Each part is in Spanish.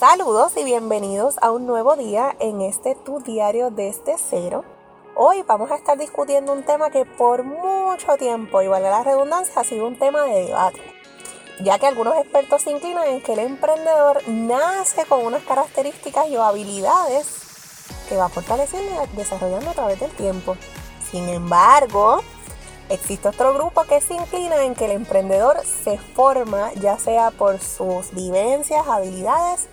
Saludos y bienvenidos a un nuevo día en este Tu Diario desde cero. Hoy vamos a estar discutiendo un tema que por mucho tiempo, y vale la redundancia, ha sido un tema de debate, ya que algunos expertos se inclinan en que el emprendedor nace con unas características y habilidades que va fortaleciendo y desarrollando a través del tiempo. Sin embargo, existe otro grupo que se inclina en que el emprendedor se forma ya sea por sus vivencias, habilidades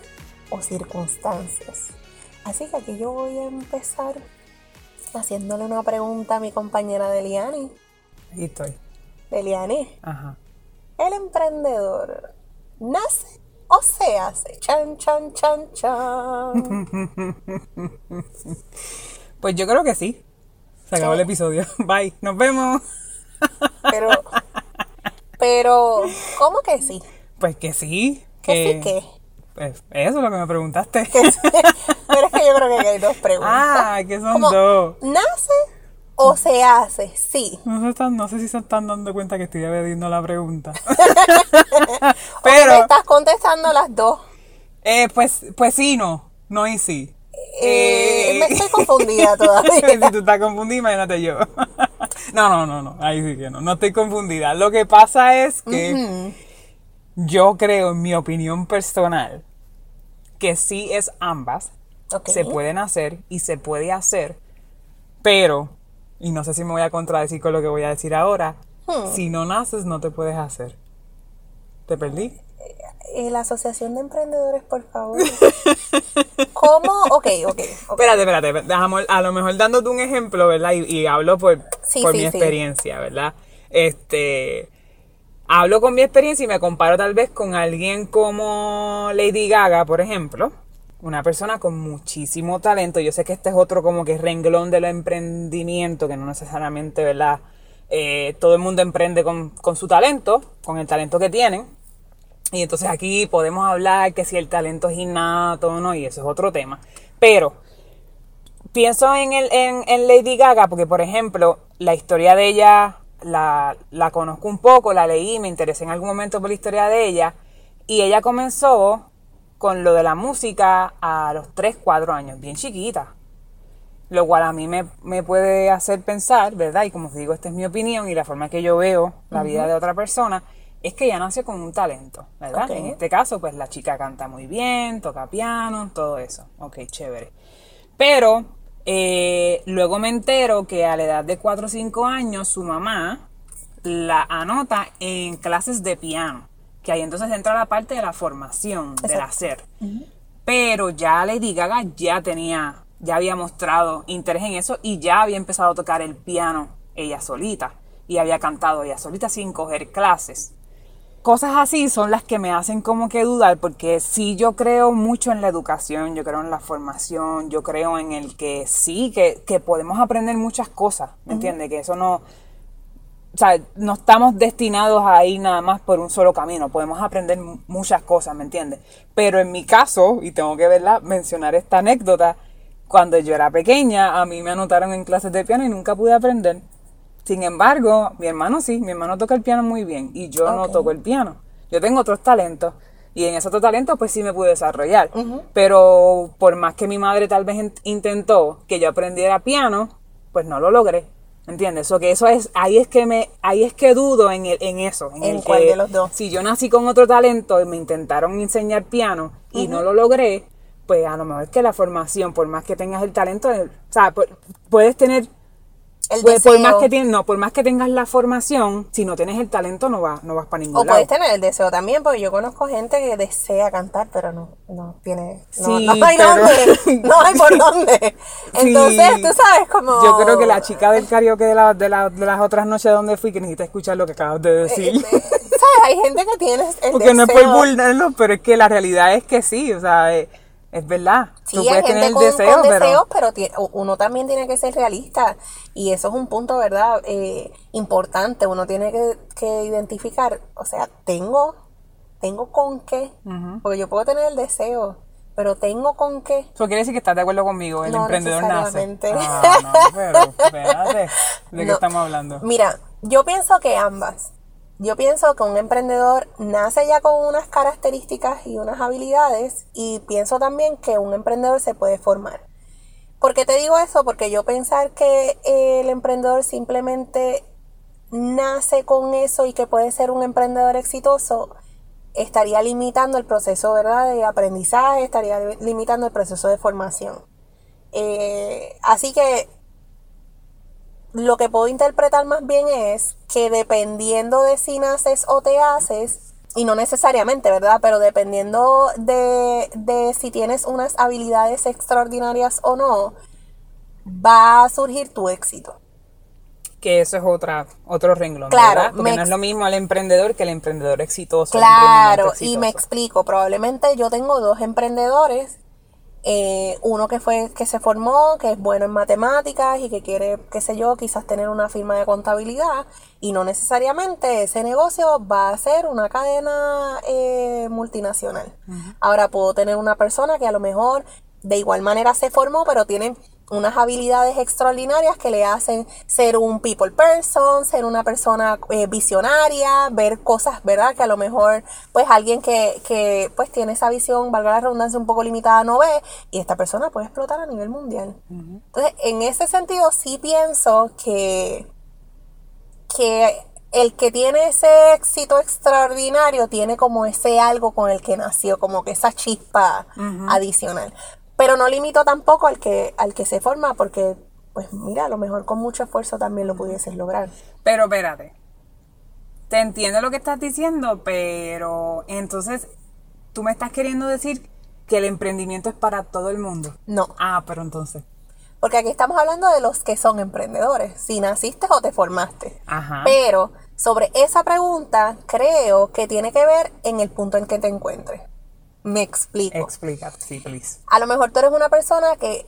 o circunstancias. Así que aquí yo voy a empezar haciéndole una pregunta a mi compañera Deliani. Aquí estoy. Deliani, Ajá. ¿el emprendedor nace o se hace? Chan, chan, chan, chan. Pues yo creo que sí. Se acabó el episodio. Bye. Nos vemos. Pero, pero, ¿cómo que sí? Pues que sí. ¿Que sí qué? Pues eso es lo que me preguntaste. Pero es que yo creo que hay dos preguntas. ah, que son Como, dos. ¿Nace o se hace? Sí. No, se están, no sé si se están dando cuenta que estoy evadiendo la pregunta. O me Pero, estás contestando las dos. eh, pues, pues sí, no. No y sí. Eh, Eh, me estoy confundida todavía. si tú estás confundida, imagínate yo. No, no, no, no. Ahí sí que no. No estoy confundida. Lo que pasa es que yo creo, en mi opinión personal, que sí es ambas. Ok. Se pueden hacer y se puede hacer. Pero, y no sé si me voy a contradecir con lo que voy a decir ahora, Hmm. si no naces, no te puedes hacer. ¿Te perdí? Eh, la Asociación de Emprendedores, por favor. ¿Cómo? Ok, ok. ok. Espérate, espérate, déjame, a lo mejor dándote un ejemplo, ¿verdad? Y, y hablo por, Sí, por sí, mi sí. experiencia, ¿verdad? Este, hablo con mi experiencia y me comparo tal vez con alguien como Lady Gaga, por ejemplo. Una persona con muchísimo talento. Yo sé que este es otro como que renglón del emprendimiento, que no necesariamente, ¿verdad? Eh, todo el mundo emprende con, con su talento, con el talento que tienen. Y entonces aquí podemos hablar que si el talento es innato o no, y eso es otro tema. Pero pienso en, el, en, en Lady Gaga porque, por ejemplo, la historia de ella la, la conozco un poco, la leí, me interesé en algún momento por la historia de ella. Y ella comenzó con lo de la música a los 3, 4 años, bien chiquita. Lo cual a mí me, me puede hacer pensar, ¿verdad? Y como os digo, esta es mi opinión y la forma que yo veo la vida de otra persona, es que ella nació con un talento, ¿verdad? En este caso, pues la chica canta muy bien, toca piano, todo eso. Ok, chévere. Pero eh, luego me entero que a la edad de 4 o 5 años su mamá la anota en clases de piano. Que ahí entonces entra la parte de la formación, del hacer. Pero ya Lady Gaga ya tenía, ya había mostrado interés en eso y ya había empezado a tocar el piano ella solita. Y había cantado ella solita sin coger clases. Cosas así son las que me hacen como que dudar, porque sí yo creo mucho en la educación, yo creo en la formación, yo creo en el que sí, que, que podemos aprender muchas cosas, ¿me entiendes? Que eso no, o sea, no estamos destinados a ir nada más por un solo camino, podemos aprender mu- muchas cosas, ¿me entiendes? Pero en mi caso, y tengo que verla, mencionar esta anécdota, cuando yo era pequeña, a mí me anotaron en clases de piano y nunca pude aprender. Sin embargo, mi hermano sí, mi hermano toca el piano muy bien y yo no toco el piano. Yo tengo otros talentos y en esos otros talentos pues sí me pude desarrollar. Pero por más que mi madre tal vez in- intentó que yo aprendiera piano, pues no lo logré. ¿Entiendes? Que eso es, ahí es que me, ahí es que dudo en, el, en eso. En, ¿En el cuál que de los dos? Si yo nací con otro talento y me intentaron enseñar piano y no lo logré, pues a lo mejor es que la formación, por más que tengas el talento, o sea, pu- puedes tener El Pues, por más deseo. que tien- no, por más que tengas la formación, si no tienes el talento no vas no vas para ningún O lado. puedes tener el deseo también, porque yo conozco gente que desea cantar, pero no, no tiene, no, Sí, no hay pero- dónde, no hay por dónde. Sí. Entonces, tú sabes, como... Yo creo que la chica del karaoke de, la- de, la- de las otras noches donde fui, que necesita escuchar lo que acabas de decir. Eh, eh, ¿Sabes? Hay gente que tiene el Porque no es por deseo. burlarlo, pero es que la realidad es que sí, o sea, es, verdad. Sí, Tú hay gente tener con, deseo, con pero... deseos, pero uno también tiene que ser realista. Y eso es un punto, ¿verdad? Eh, importante. Uno tiene que, que identificar, o sea, tengo, tengo con qué. Porque yo puedo tener el deseo, pero tengo con qué. Eso quiere decir que estás de acuerdo conmigo, el No emprendedor nace. Ah, no, pero espérate, ¿de qué No. estamos hablando? Mira, yo pienso que ambas. Yo pienso que un emprendedor nace ya con unas características y unas habilidades y pienso también que un emprendedor se puede formar. ¿Por qué te digo eso? Porque yo pensar que el emprendedor simplemente nace con eso y que puede ser un emprendedor exitoso, estaría limitando el proceso ¿verdad? de aprendizaje, estaría limitando el proceso de formación. Eh, así que lo que puedo interpretar más bien es que dependiendo de si naces o te haces, y no necesariamente, ¿verdad? Pero dependiendo de, de si tienes unas habilidades extraordinarias o no, va a surgir tu éxito. Que eso es otra, otro renglón, Claro, ¿verdad? Porque no es lo mismo el emprendedor que el emprendedor exitoso. el Claro, y me explico, probablemente yo tengo dos emprendedores, eh, uno que fue que se formó, que es bueno en matemáticas y que quiere, qué sé yo, quizás tener una firma de contabilidad y no necesariamente ese negocio va a ser una cadena eh, multinacional. Ahora puedo tener una persona que a lo mejor de igual manera se formó, pero tiene unas habilidades extraordinarias que le hacen ser un people person, ser una persona eh, visionaria, ver cosas, ¿verdad? Que a lo mejor, pues alguien que, que pues tiene esa visión, valga la redundancia, un poco limitada no ve, y esta persona puede explotar a nivel mundial. Entonces, en ese sentido, sí pienso que, que el que tiene ese éxito extraordinario tiene como ese algo con el que nació, como que esa chispa adicional. Pero no limito tampoco al que, al que se forma, porque, pues mira, a lo mejor con mucho esfuerzo también lo pudieses lograr. Pero espérate. Te entiendo lo que estás diciendo, pero entonces tú me estás queriendo decir que el emprendimiento es para todo el mundo. No, Ah, pero entonces. porque aquí estamos hablando de los que son emprendedores, si naciste o te formaste. Ajá. Pero sobre esa pregunta, creo que tiene que ver en el punto en que te encuentres. Me explico. Explica, sí, please. A lo mejor tú eres una persona que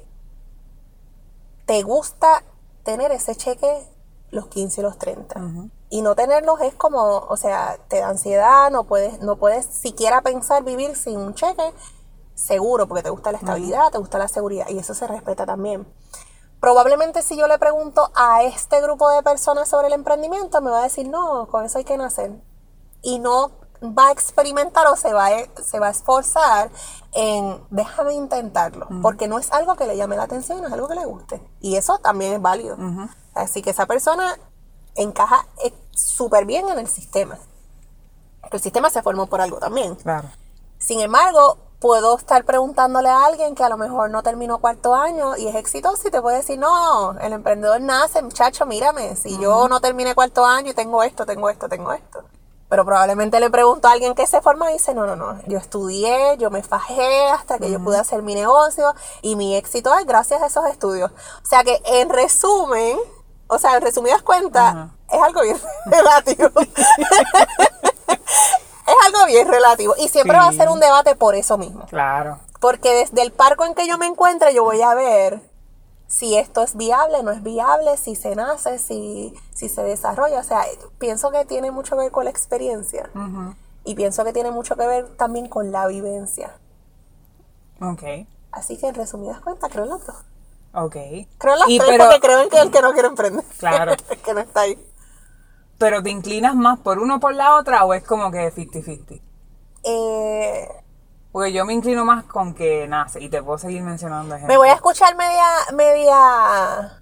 te gusta tener ese cheque los 15 y los 30. Y no tenerlos es como, o sea, te da ansiedad, no puedes, no puedes siquiera pensar vivir sin un cheque seguro, porque te gusta la estabilidad, te gusta la seguridad, y eso se respeta también. Probablemente si yo le pregunto a este grupo de personas sobre el emprendimiento, me va a decir, no, con eso hay que nacer. Y no va a experimentar o se va a, se va a esforzar en déjame intentarlo, porque no es algo que le llame la atención, es algo que le guste. Y eso también es válido. Así que esa persona encaja eh, súper bien en el sistema. El sistema se formó por algo también. Claro. Sin embargo, puedo estar preguntándole a alguien que a lo mejor no terminó cuarto año y es exitoso y te puede decir, no, el emprendedor nace, muchacho, mírame, si yo no terminé cuarto año y tengo esto, tengo esto, tengo esto. Pero probablemente le pregunto a alguien que se forma y dice, no, no, no, yo estudié, yo me fajé hasta que yo pude hacer mi negocio y mi éxito es gracias a esos estudios. O sea que en resumen, o sea, en resumidas cuentas, es algo bien relativo. es algo bien relativo. Y siempre va a ser un debate por eso mismo. Claro. Porque desde el parco en que yo me encuentre, yo voy a ver si esto es viable, no es viable, si se nace, si, si se desarrolla. O sea, pienso que tiene mucho que ver con la experiencia. Y pienso que tiene mucho que ver también con la vivencia. Ok. Así que en resumidas cuentas, creo en las dos. Ok. Creo en las Y tres pero, porque creo en que el que no quiere emprender. Claro. que no está ahí. pero te inclinas más por uno o por la otra o es como que 50-50? Eh, Porque yo me inclino más con que nace y te puedo seguir mencionando ejemplos. me voy a escuchar media, media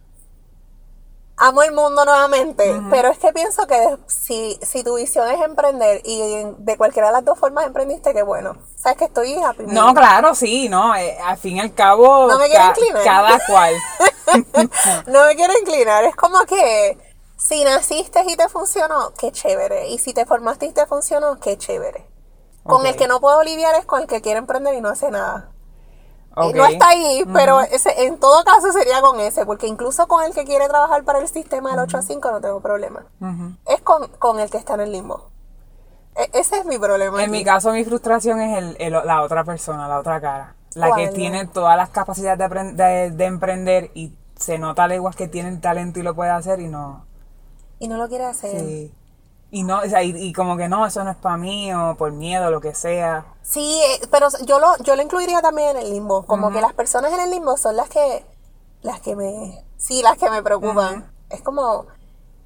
amo el mundo nuevamente, pero es que pienso que si, si tu visión es emprender y de cualquiera de las dos formas emprendiste, que bueno, sabes que estoy happy. No, claro, sí, no, eh, al fin y al cabo, No me quiero inclinar. cada cual. no me quiero inclinar, es como que si naciste y te funcionó, qué chévere, y si te formaste y te funcionó, qué chévere. Con el que no puedo lidiar es con el que quiere emprender y no hace nada. Ok. No está ahí, pero ese, en todo caso sería con ese, porque incluso con el que quiere trabajar para el sistema del 8 a 5 no tengo problema. Es con, con el que está en el limbo. E- ese es mi problema. En aquí. mi caso, mi frustración es el, el- la otra persona, la otra cara. La que tiene todas las capacidades de, de, de emprender y se nota leguas que tiene el talento y lo puede hacer y no. Y no lo quiere hacer. Sí. Y no, o sea, y, y como que no, eso no es para mí, o por miedo, lo que sea. eh, pero yo lo, yo lo incluiría también en el limbo. Como que las personas en el limbo son las que, las que me, sí, las que me preocupan. Es como,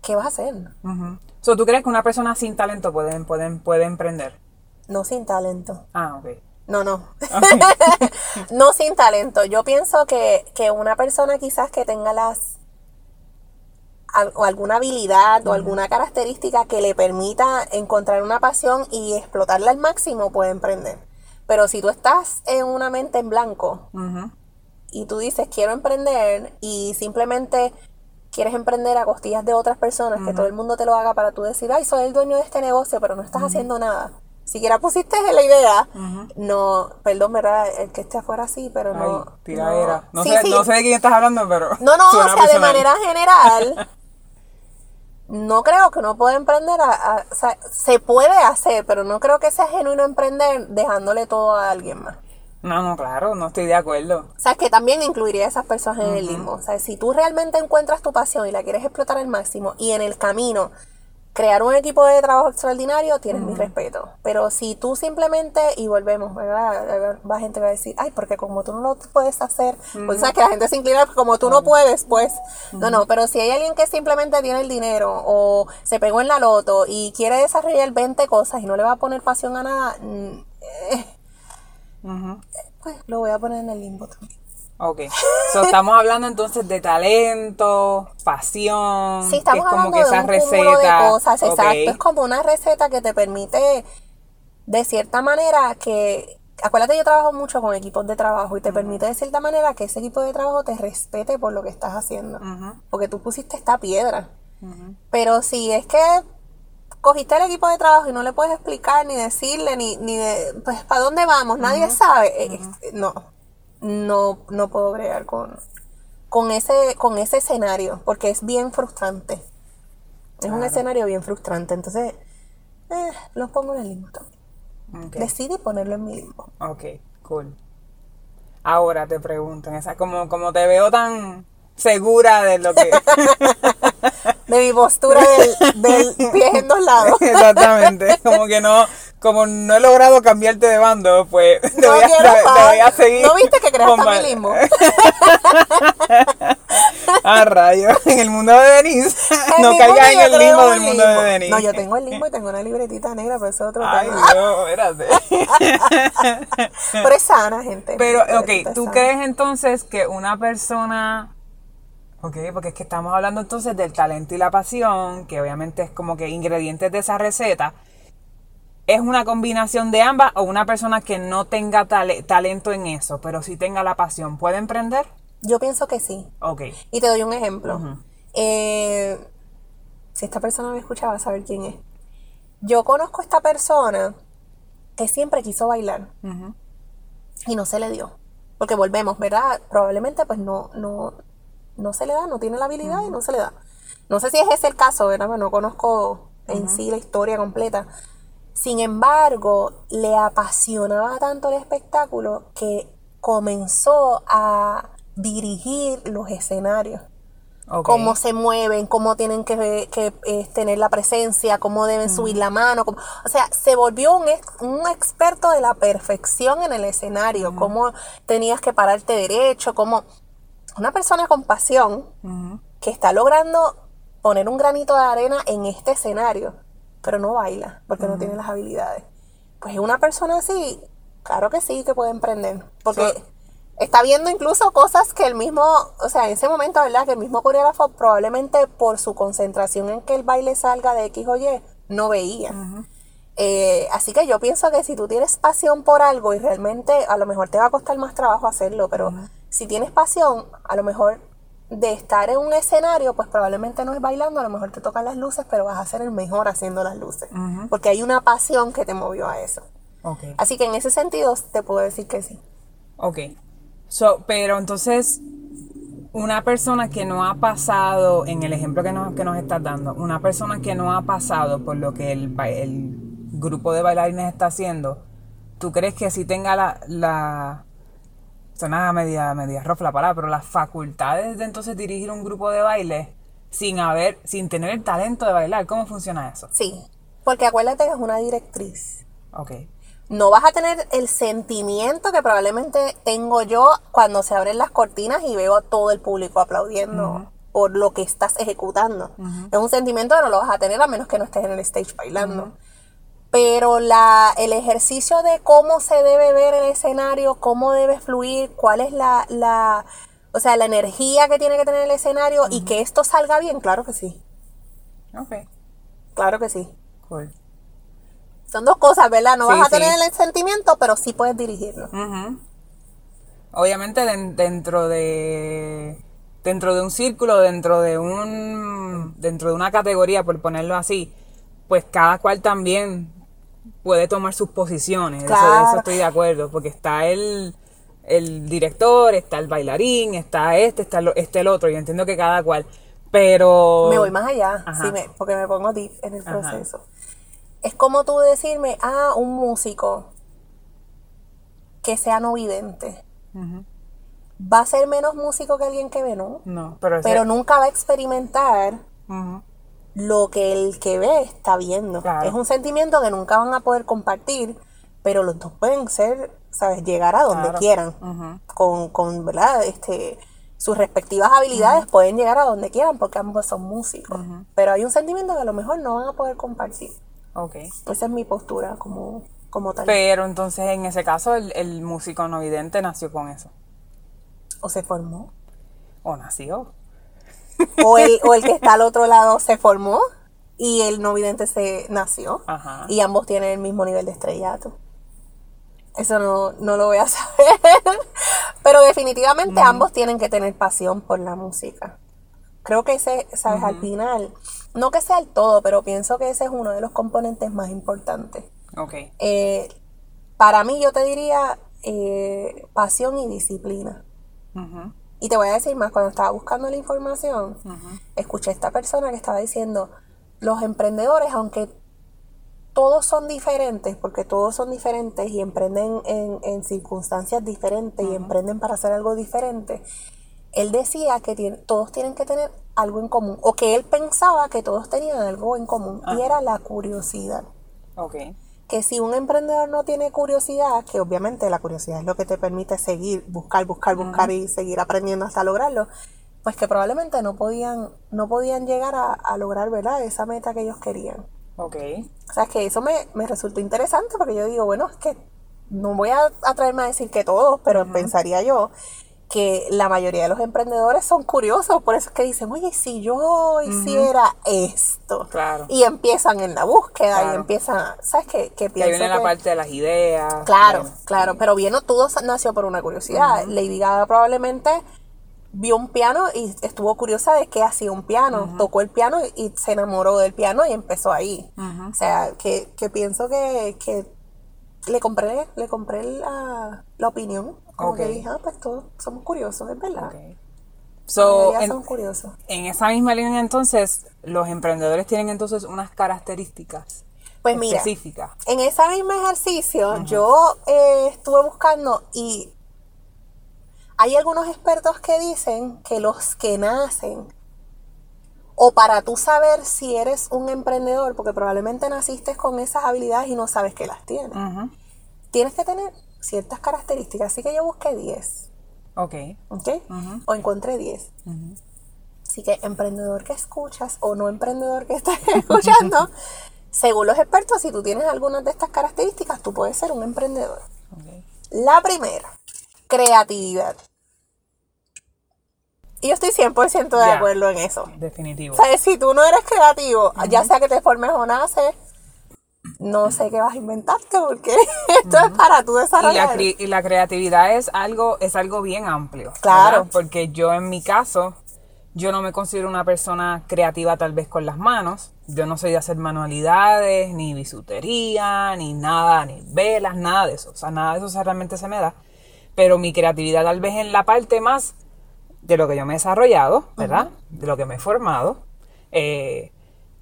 ¿qué vas a hacer? Ujú. So, ¿Tú crees que una persona sin talento puede, puede, puede emprender? No sin talento. Ah, ok. No, no. no sin talento. Yo pienso que, que una persona quizás que tenga las o alguna habilidad o alguna característica que le permita encontrar una pasión y explotarla al máximo puede emprender. Pero si tú estás en una mente en blanco y tú dices quiero emprender y simplemente quieres emprender a costillas de otras personas, que todo el mundo te lo haga para tú decir, ay, soy el dueño de este negocio, pero no estás haciendo nada. Siquiera pusiste la idea, no, perdón, ¿verdad? El que esté afuera sí, pero no. Ay, tiradera. No, Sí, sé, sí. no sé de quién estás hablando, pero. No, no, o sea, de manera general, no creo que uno pueda emprender, a- a- o sea, se puede hacer, pero no creo que sea genuino emprender dejándole todo a alguien más. No, no, claro, no estoy de acuerdo. O sea, que también incluiría a esas personas en el limbo. O sea, si tú realmente encuentras tu pasión y la quieres explotar al máximo y en el camino crear un equipo de trabajo extraordinario, tienes mi respeto. Pero si tú simplemente, y volvemos, ¿verdad? Va gente va a decir, ay, porque como tú no lo puedes hacer, pues sabes que la gente se inclina, porque como tú no puedes, pues, no, no, pero si hay alguien que simplemente tiene el dinero o se pegó en la loto y quiere desarrollar 20 cosas y no le va a poner pasión a nada, mm, eh, Ujú. pues lo voy a poner en el limbo también. Ok. So, estamos hablando entonces de talento, pasión. Sí, estamos que es como hablando que de esa un receta. de cosas, Ok. exacto. Es como una receta que te permite, de cierta manera, que... Acuérdate, yo trabajo mucho con equipos de trabajo y te permite de cierta manera que ese equipo de trabajo te respete por lo que estás haciendo. Porque tú pusiste esta piedra. Pero si es que cogiste el equipo de trabajo y no le puedes explicar ni decirle ni, ni de, pues, ¿para dónde vamos? Nadie sabe. Eh, eh, No, no, no puedo bregar con, con, ese, con ese escenario porque es bien frustrante. Es un escenario bien frustrante. Entonces, eh, los pongo en el limbo también. Ok. Decidí ponerlo en mi limbo. Ok, cool. Ahora te preguntan, esa, como, como te veo tan segura de lo que. De mi postura del, del pie en dos lados. Exactamente. Como que no, como no he logrado cambiarte de bando, pues te, No voy, a, quiero te- voy a seguir. ¿No viste que creaste mi limbo? A rayos, en el mundo de Denise. El no caigas en el limbo del un mundo de. Denise. No, yo tengo el limbo y tengo una libretita negra, pero eso es otro Ay, tema. Dios, espérate. Pero es sana, gente. Pero, ok, ¿tú sana. crees entonces que una persona... Ok, porque es que estamos hablando entonces del talento y la pasión, que obviamente es como que ingredientes de esa receta. ¿Es una combinación de ambas o una persona que no tenga tale- talento en eso, pero sí tenga la pasión, puede emprender? Yo pienso que sí. Ok. Y te doy un ejemplo. Eh, si esta persona me escucha, va a saber quién es. Yo conozco a esta persona que siempre quiso bailar y no se le dio. Porque volvemos, ¿verdad? Probablemente pues no, no, no se le da, no tiene la habilidad y no se le da. No sé si es ese el caso, ¿verdad? Pero no conozco en sí la historia completa. Sin embargo, le apasionaba tanto el espectáculo que comenzó a dirigir los escenarios. Cómo se mueven, cómo tienen que, que, eh, tener la presencia, cómo deben subir la mano. cómo- o sea, se volvió un, ex- un experto de la perfección en el escenario, cómo tenías que pararte derecho, cómo una persona con pasión que está logrando poner un granito de arena en este escenario, pero no baila porque no tiene las habilidades. Pues una persona así, claro que sí que puede emprender, porque So- está viendo incluso cosas que el mismo, o sea, en ese momento, ¿verdad? Que el mismo coreógrafo probablemente por su concentración en que el baile salga de X o Y, no veía. Eh, así que yo pienso que si tú tienes pasión por algo y realmente a lo mejor te va a costar más trabajo hacerlo, pero si tienes pasión, a lo mejor de estar en un escenario, pues probablemente no es bailando, a lo mejor te tocan las luces, pero vas a ser el mejor haciendo las luces, porque hay una pasión que te movió a eso. Así que en ese sentido te puedo decir que sí. Ok. So, pero entonces, una persona que no ha pasado, en el ejemplo que nos, que nos estás dando, una persona que no ha pasado por lo que el, el grupo de bailarines está haciendo, ¿tú crees que si tenga la, la suena media, media rough la palabra, pero las facultades de entonces dirigir un grupo de baile sin haber, sin tener el talento de bailar? ¿Cómo funciona eso? Sí, porque acuérdate que es una directriz. Ok. No vas a tener el sentimiento que probablemente tengo yo cuando se abren las cortinas y veo a todo el público aplaudiendo por lo que estás ejecutando. Es un sentimiento que no lo vas a tener a menos que no estés en el stage bailando. Pero la, el ejercicio de cómo se debe ver el escenario, cómo debe fluir, cuál es la, la o sea, la energía que tiene que tener el escenario y que esto salga bien, claro que sí. Ok. Claro que sí. Cool. Son dos cosas, ¿verdad? No Sí, vas a sí. tener el sentimiento, pero sí puedes dirigirlo. Obviamente den- dentro de dentro de un círculo, dentro de un dentro de una categoría, por ponerlo así, pues cada cual también puede tomar sus posiciones. Eso- estoy de acuerdo, porque está el el director, está el bailarín, está este, está el, este el otro, y entiendo que cada cual, pero Me voy más allá, sí, me- porque me pongo deep en el Ajá. proceso. Es como tú decirme, ah, un músico que sea no vidente. Va a ser menos músico que alguien que ve, ¿no? no, pero, ese- Pero nunca va a experimentar. Lo que el que ve está viendo. Claro. Es un sentimiento que nunca van a poder compartir, pero los dos pueden ser, ¿sabes? Llegar a donde Claro. quieran. Con, con, ¿verdad? Este, sus respectivas habilidades pueden llegar a donde quieran porque ambos son músicos. Pero hay un sentimiento que a lo mejor no van a poder compartir. Ok. Esa es mi postura como, como tal. Pero entonces en ese caso el, el músico no vidente nació con eso. o se formó. O nació. O el, o el que está al otro lado se formó y el no vidente se nació. Ajá. Y ambos tienen el mismo nivel de estrellato. Eso no, no lo voy a saber. Pero definitivamente ambos tienen que tener pasión por la música. Creo que ese, ¿sabes? Al final, no que sea el todo, pero pienso que ese es uno de los componentes más importantes. Ok. Eh, para mí, yo te diría eh, pasión y disciplina. Ujú. Y te voy a decir más, cuando estaba buscando la información, escuché a esta persona que estaba diciendo, los emprendedores, aunque todos son diferentes, porque todos son diferentes y emprenden en, en circunstancias diferentes y emprenden para hacer algo diferente, él decía que tiene- todos tienen que tener algo en común, o que él pensaba que todos tenían algo en común, y era la curiosidad. Ok. Que si un emprendedor no tiene curiosidad, que obviamente la curiosidad es lo que te permite seguir, buscar, buscar, buscar y seguir aprendiendo hasta lograrlo, pues que probablemente no podían, no podían llegar a, a lograr, ¿verdad? Esa meta que ellos querían. Ok. O sea, que eso me, me resultó interesante porque yo digo, bueno, es que no voy a atreverme a decir que todos, pero pensaría yo que la mayoría de los emprendedores son curiosos, por eso es que dicen, oye, ¿y si yo hiciera esto. Claro. Y empiezan en la búsqueda y empiezan, ¿sabes qué? Que pienso viene la parte de las ideas. Claro, claro, pero bien, todo nació por una curiosidad. Lady Gaga probablemente vio un piano y estuvo curiosa de qué hacía un piano, tocó el piano y, y se enamoró del piano y empezó ahí. O sea, que, que pienso que, que le compré, le compré la, la opinión. Como que Ok. dije, ah, pues todos somos curiosos, es verdad. Ok. La So, en, son curiosos. en esa misma línea entonces, los emprendedores tienen entonces unas características Pues mira, específicas. En ese mismo ejercicio yo eh, estuve buscando y hay algunos expertos que dicen que los que nacen o para tú saber si eres un emprendedor, porque probablemente naciste con esas habilidades y no sabes que las tienes, tienes que tener ciertas características. Así que yo busqué 10, Ok. ¿ok? O encontré 10. Así que emprendedor que escuchas o no emprendedor que estás escuchando, según los expertos, si tú tienes algunas de estas características, tú puedes ser un emprendedor. La primera, creatividad. Y yo estoy 100% de acuerdo en eso. Definitivo. O sea, si tú no eres creativo, ya sea que te formes o naces, no sé qué vas a inventarte porque esto es para tú Y la, y la creatividad es algo, es algo bien amplio. Claro. ¿verdad? Porque yo en mi caso, yo no me considero una persona creativa tal vez con las manos. Yo no soy de hacer manualidades, ni bisutería, ni nada, ni velas, nada de eso. O sea, nada de eso realmente se me da. Pero mi creatividad tal vez en la parte más de lo que yo me he desarrollado, ¿verdad? De lo que me he formado. Eh,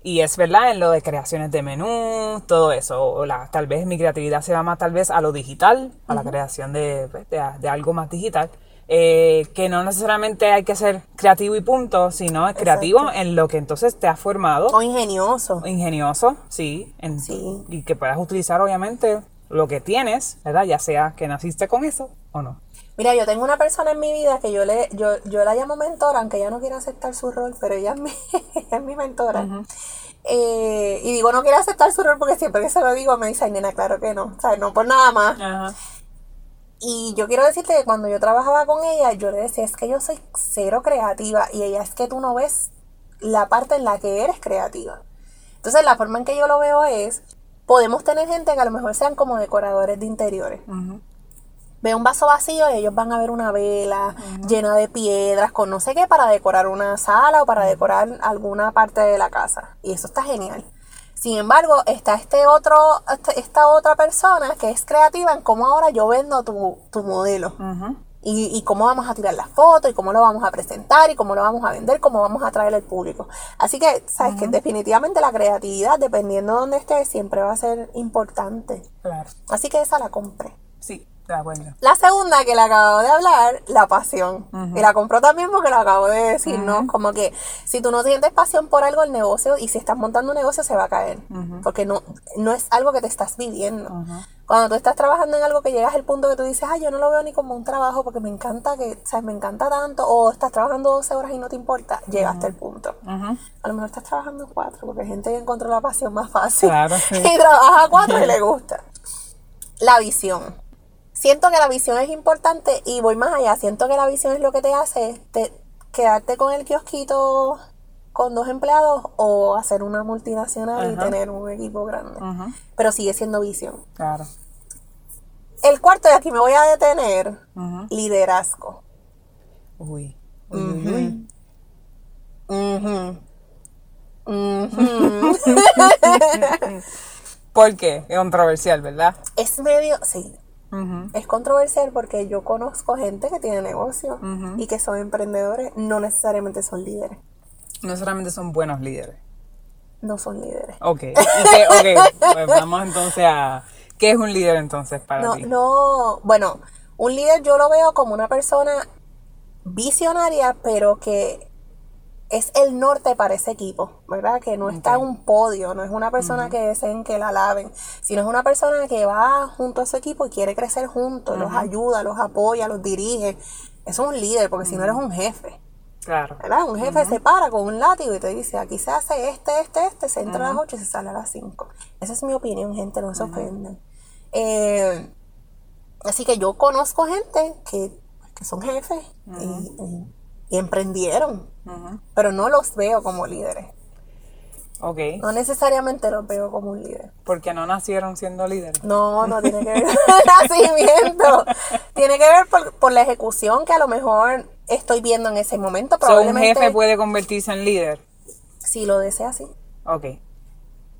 y es verdad en lo de creaciones de menús, todo eso. O la, tal vez mi creatividad se va más tal vez a lo digital, a la creación de, pues, de- de algo más digital. Eh, que no necesariamente hay que ser creativo y punto, sino es creativo en lo que entonces te has formado. O ingenioso. Ingenioso, sí, en- Sí. Y que puedas utilizar obviamente lo que tienes, ¿verdad? Ya sea que naciste con eso o no. Mira, yo tengo una persona en mi vida que yo le, yo, yo la llamo mentora, aunque ella no quiere aceptar su rol, pero ella es mi, ella es mi mentora. Eh, y digo, no quiere aceptar su rol porque siempre que se lo digo me dice, ay nena, claro que no. O sea, no por nada más. Y yo quiero decirte que cuando yo trabajaba con ella, yo le decía, es que yo soy cero creativa. Y ella, es que tú no ves la parte en la que eres creativa. Entonces, la forma en que yo lo veo es, podemos tener gente que a lo mejor sean como decoradores de interiores. Ve un vaso vacío y ellos van a ver una vela llena de piedras con no sé qué para decorar una sala o para decorar alguna parte de la casa. Y eso está genial. Sin embargo, está este otro, este- esta otra persona que es creativa en cómo ahora yo vendo tu, tu modelo. Y, y cómo vamos a tirar las fotos, y cómo lo vamos a presentar, y cómo lo vamos a vender, cómo vamos a atraer al público. Así que, sabes que definitivamente la creatividad, dependiendo de dónde estés, siempre va a ser importante. Claro. Así que esa la compré. Sí, de acuerdo. La segunda que le acabo de hablar, la pasión. Y la compró también porque lo acabo de decir, ¿no? Como que si tú no sientes pasión por algo, el negocio, y si estás montando un negocio, se va a caer. Porque no, no es algo que te estás viviendo. Cuando tú estás trabajando en algo que llegas al punto que tú dices, ay, yo no lo veo ni como un trabajo porque me encanta que, o sea, me encanta tanto, o estás trabajando 12 horas y no te importa, llegaste al punto. A lo mejor estás trabajando cuatro, porque hay gente que encontró la pasión más fácil. Claro, sí. Y trabaja cuatro y le gusta. La visión. Siento que la visión es importante y voy más allá. Siento que la visión es lo que te hace te- quedarte con el kiosquito con dos empleados o hacer una multinacional y tener un equipo grande. Pero sigue siendo visión. Claro. El cuarto, y aquí me voy a detener, liderazgo. Uy. Uy. ¿Por qué? Es controversial, ¿verdad? es medio, sí, Es controversial porque yo conozco gente que tiene negocio y que son emprendedores, no necesariamente son líderes. No solamente son buenos líderes. No son líderes. Ok. ¿Y qué? Ok. Pues vamos entonces a. ¿Qué es un líder entonces para No, ti? no, bueno, un líder yo lo veo como una persona visionaria, pero que es el norte para ese equipo, ¿verdad? Que no está en un podio, no es una persona que deseen que la alaben, sino es una persona que va junto a su equipo y quiere crecer juntos, los ayuda, los apoya, los dirige. Eso es un líder, porque si no eres un jefe. Claro. ¿verdad? Un jefe se para con un látigo y te dice, aquí se hace este, este, este, se entra a las 8 y se sale a las 5. Esa es mi opinión, gente, no se ofenden. Eh, así que yo conozco gente que, que son jefes y, y- y emprendieron, pero no los veo como líderes. Ok. No necesariamente los veo como un líder. Porque no nacieron siendo líderes. No, no tiene que ver con el nacimiento. Tiene que ver por, por la ejecución que a lo mejor estoy viendo en ese momento. So, un Probablemente, jefe puede convertirse en líder. si lo desea así. Ok.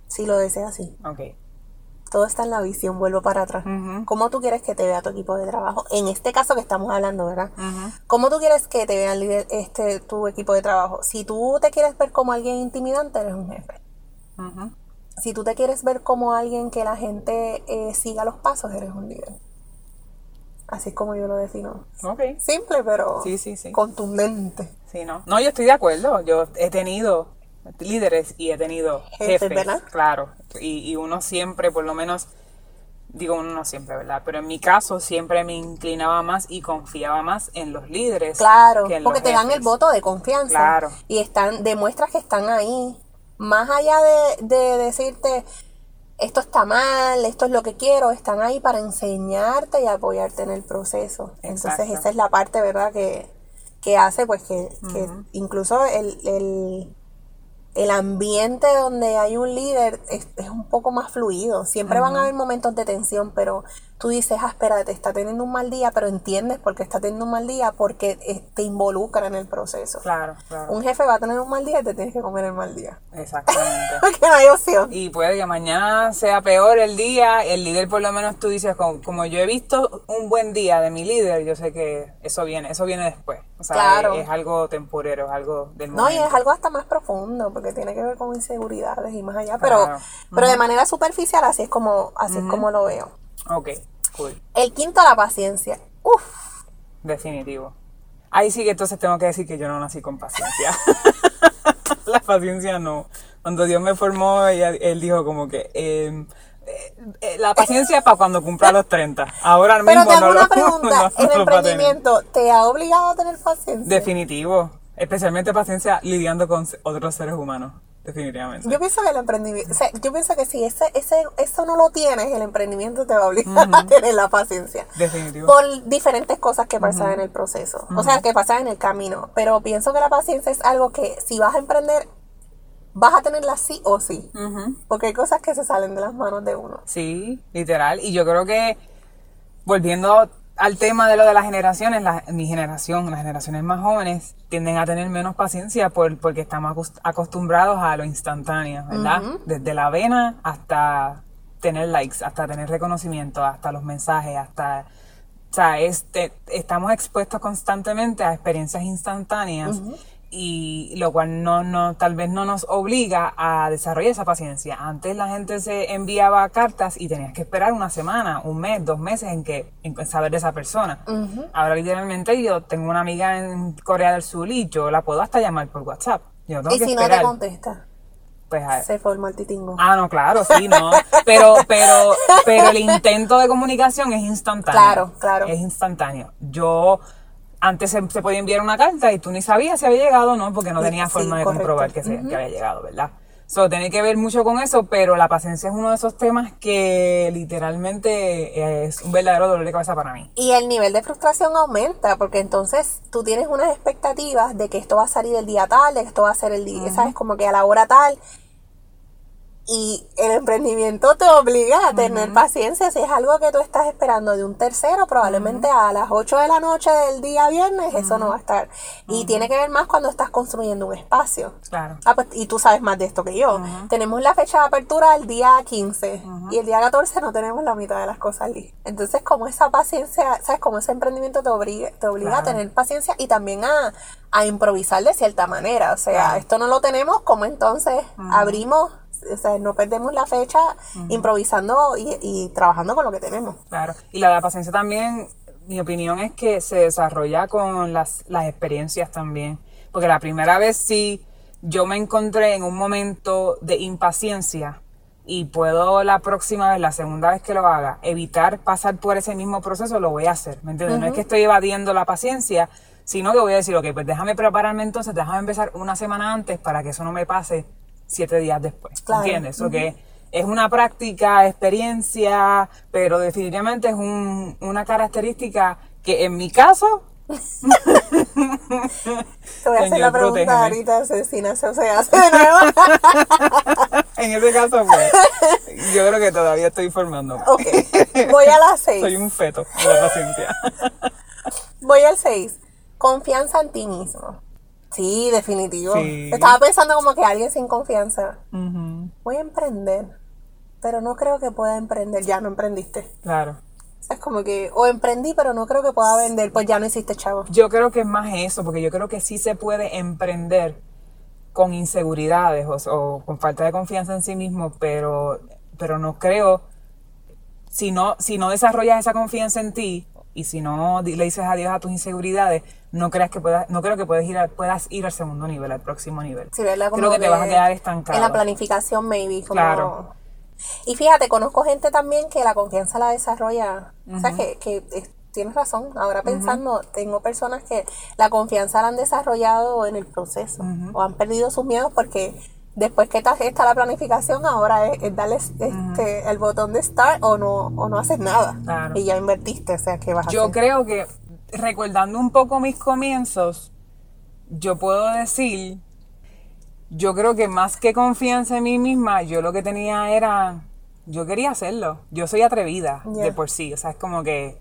Si lo desea así. Ok. Todo está en la visión, vuelvo para atrás. ¿Cómo tú quieres que te vea tu equipo de trabajo? En este caso que estamos hablando, ¿verdad? ¿Cómo tú quieres que te vea el este, tu equipo de trabajo? Si tú te quieres ver como alguien intimidante, eres un jefe. Si tú te quieres ver como alguien que la gente eh, siga los pasos, eres un líder. Así es como yo lo defino. Ok. Simple, pero Sí, sí, sí. contundente. Sí, ¿no? No, yo estoy de acuerdo. Yo he tenido líderes y he tenido Jefes, jefes. ¿verdad? Claro. Y, y uno siempre, por lo menos, digo uno no siempre, ¿verdad? Pero en mi caso siempre me inclinaba más y confiaba más en los líderes. Claro, que en porque los te dan el voto de confianza. Claro. Y están, demuestras que están ahí. Más allá de, de decirte, esto está mal, esto es lo que quiero, están ahí para enseñarte y apoyarte en el proceso. Entonces Exacto. esa es la parte, ¿verdad? Que, que hace pues que, que incluso el, el, el ambiente donde hay un líder es, es un poco más fluido. Siempre van a haber momentos de tensión, pero tú dices, ah, espérate, está teniendo un mal día, pero entiendes por qué está teniendo un mal día porque eh, te involucra en el proceso. Claro, claro. Un jefe va a tener un mal día y te tienes que comer el mal día. Exactamente. Porque no hay opción. Y puede que mañana sea peor el día, el líder por lo menos tú dices, como, como yo he visto un buen día de mi líder, yo sé que eso viene, eso viene después. O sea, Claro. es, es algo temporero, es algo del No, y momento. es algo hasta más profundo, porque tiene que ver con inseguridades y más allá. Pero, Claro. pero de manera superficial, así es como, así es como lo veo. Ok, cool, El quinto, la paciencia. Uf, definitivo. Ahí sí que entonces tengo que decir que yo no nací con paciencia. La paciencia no. Cuando Dios me formó, ella- él dijo como que... eh, eh, eh, la paciencia es para cuando cumpla los 30. Ahora pero mismo te hago no una lo, pregunta. no ¿El emprendimiento te ha obligado a tener paciencia? Definitivo. Especialmente paciencia lidiando con otros seres humanos. Definitivamente. Yo pienso que el emprendimiento, o sea, yo pienso que si ese, ese, eso no lo tienes, el emprendimiento te va a obligar a tener la paciencia. Definitivo. Por diferentes cosas que pasan en el proceso. O sea, que pasan en el camino. Pero pienso que la paciencia es algo que si vas a emprender, vas a tenerla sí o sí. Porque hay cosas que se salen de las manos de uno. Sí, literal. Y yo creo que, volviendo al tema de lo de las generaciones, la- mi generación, las generaciones más jóvenes, tienden a tener menos paciencia por, porque estamos acos- acostumbrados a lo instantáneo, ¿verdad? Desde la vena hasta tener likes, hasta tener reconocimiento, hasta los mensajes, hasta... O sea, este, estamos expuestos constantemente a experiencias instantáneas y lo cual no, no, tal vez no nos obliga a desarrollar esa paciencia. Antes la gente se enviaba cartas y tenías que esperar una semana, un mes, dos meses en que en saber de esa persona. Ahora literalmente yo tengo una amiga en Corea del Sur y yo la puedo hasta llamar por WhatsApp. Yo no tengo Y que si no te contesta, pues, se forma el titingo. Ah, no, claro, sí, no. Pero, pero, pero el intento de comunicación es instantáneo. Claro, claro. Es instantáneo. Yo, antes se, se podía enviar una carta y tú ni sabías si había llegado o no, porque no tenías sí, forma de correcto. comprobar que, se, que había llegado, ¿verdad? So, tiene que ver mucho con eso, pero la paciencia es uno de esos temas que literalmente es un verdadero dolor de cabeza para mí. Y el nivel de frustración aumenta, porque entonces tú tienes unas expectativas de que esto va a salir el día tal, de que esto va a ser el día, ¿sabes? Como que a la hora tal. Y el emprendimiento te obliga a tener paciencia. Si es algo que tú estás esperando de un tercero, probablemente a las 8 de la noche del día viernes, eso no va a estar. Y tiene que ver más cuando estás construyendo un espacio. Claro. Ah, pues, y tú sabes más de esto que yo. Tenemos la fecha de apertura el día 15 y el día 14 no tenemos la mitad de las cosas listas. Entonces, como esa paciencia, ¿sabes? Como ese emprendimiento te obliga, te obliga a tener paciencia y también a, a improvisar de cierta manera. O sea, Claro. esto no lo tenemos, como entonces abrimos, o sea, no perdemos la fecha improvisando y, y trabajando con lo que tenemos. Claro. Y la, la paciencia también, mi opinión es que se desarrolla con las, las experiencias también. Porque la primera vez sí yo me encontré en un momento de impaciencia y puedo la próxima vez, la segunda vez que lo haga, evitar pasar por ese mismo proceso, lo voy a hacer. ¿Me entiendes? No es que estoy evadiendo la paciencia, sino que voy a decir, ok, pues déjame prepararme entonces, déjame empezar una semana antes para que eso no me pase siete días después. Claro. ¿Entiendes? Ok. Es una práctica, experiencia, pero definitivamente es un- una característica que en mi caso, Te voy a hacer la pregunta protégeme. ahorita, asesina, se se hace de nuevo. en ese caso, pues, yo creo que todavía estoy formándome. ok, voy a la 6. Soy un feto de la paciencia. Voy al 6. Confianza en ti mismo. Sí, definitivo. Sí. Estaba pensando como que alguien sin confianza. Voy a emprender, pero no creo que pueda emprender. Ya no emprendiste. Claro. Es como que, o emprendí, pero no creo que pueda vender, pues ya no hiciste chavo. Yo creo que es más eso, porque yo creo que sí se puede emprender con inseguridades o, o con falta de confianza en sí mismo, pero, pero no creo, si no, si no desarrollas esa confianza en ti y si no le dices adiós a tus inseguridades, no creas que puedas, no creo que puedas ir, a- puedas ir al segundo nivel, al próximo nivel. Sí, ¿verdad? Como creo que te vas a quedar estancado. En la planificación, maybe. Como... Claro. Y fíjate, conozco gente también que la confianza la desarrolla. O sea, que, que tienes razón. Ahora pensando, tengo personas que la confianza la han desarrollado en el proceso. O han perdido sus miedos porque después que está, la planificación, ahora es, es darle este, el botón de start o no, o no haces nada. Claro. Y ya invertiste, o sea, ¿qué vas a Yo hacer? creo que, recordando un poco mis comienzos, yo puedo decir, yo creo que más que confianza en mí misma, yo lo que tenía era, yo quería hacerlo. Yo soy atrevida de por sí, o sea, es como que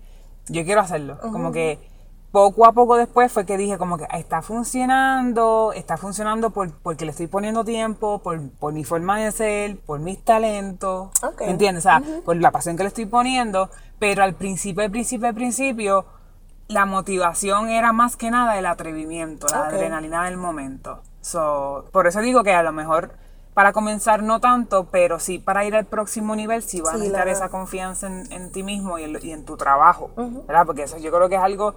yo quiero hacerlo. Como que poco a poco después fue que dije como que "Ah, está funcionando, está funcionando por, porque le estoy poniendo tiempo, por, por mi forma de ser, por mis talentos. Ok. ¿Me entiendes? O sea, por la pasión que le estoy poniendo, pero al principio, al principio, al principio, la motivación era más que nada el atrevimiento, la Ok. adrenalina del momento. So, por eso digo que a lo mejor para comenzar no tanto, pero sí para ir al próximo nivel sí vas a Sí, necesitar la- esa confianza en, en ti mismo y en, y en tu trabajo, ¿verdad? Porque eso yo creo que es algo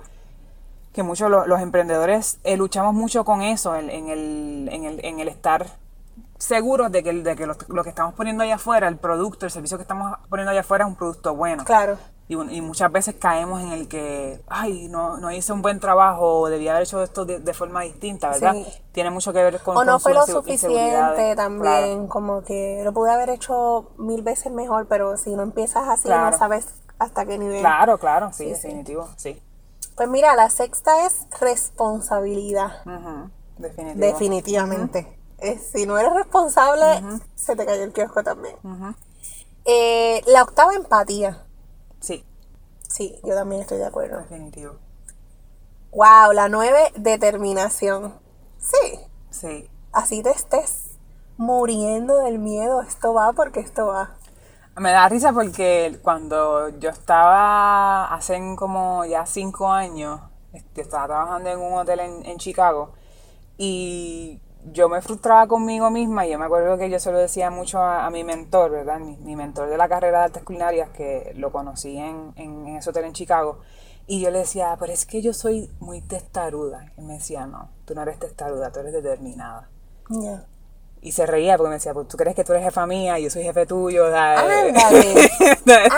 que muchos lo- los emprendedores eh, luchamos mucho con eso, en, en el, en, el, en el estar seguros de que, de que lo, lo que estamos poniendo allá afuera, el producto, el servicio que estamos poniendo allá afuera es un producto bueno. Claro. Y, y muchas veces caemos en el que, ay, no, no hice un buen trabajo o debía haber hecho esto de, de forma distinta, ¿verdad? Sí. Tiene mucho que ver con O no con fue lo suficiente también, Claro. como que lo pude haber hecho mil veces mejor, pero si no empiezas así Claro. no sabes hasta qué nivel. Claro, claro, sí, Sí, sí. definitivo, sí. Pues mira, la sexta es responsabilidad, Definitivo. definitivamente. Eh, si no eres responsable, se te cayó el kiosco también. Eh, la octava, empatía. Sí, Sí, yo también estoy de acuerdo. definitivo. Wow, la nueve, determinación. Sí, Sí. así te estés muriendo del miedo, esto va porque esto va. Me da risa porque cuando yo estaba hace como ya cinco años, este, estaba trabajando en un hotel en, Chicago y yo me frustraba conmigo misma y yo me acuerdo que yo se lo decía mucho a, mi mentor, ¿verdad? Mi, mentor de la carrera de artes culinarias que lo conocí en, en, ese hotel en Chicago y yo le decía, pero es que yo soy muy testaruda. Y me decía, no, tú no eres testaruda, tú eres determinada. Ya. Y se reía porque me decía, pues tú crees que tú eres jefa mía, yo soy jefe tuyo. Ándale. Ándale.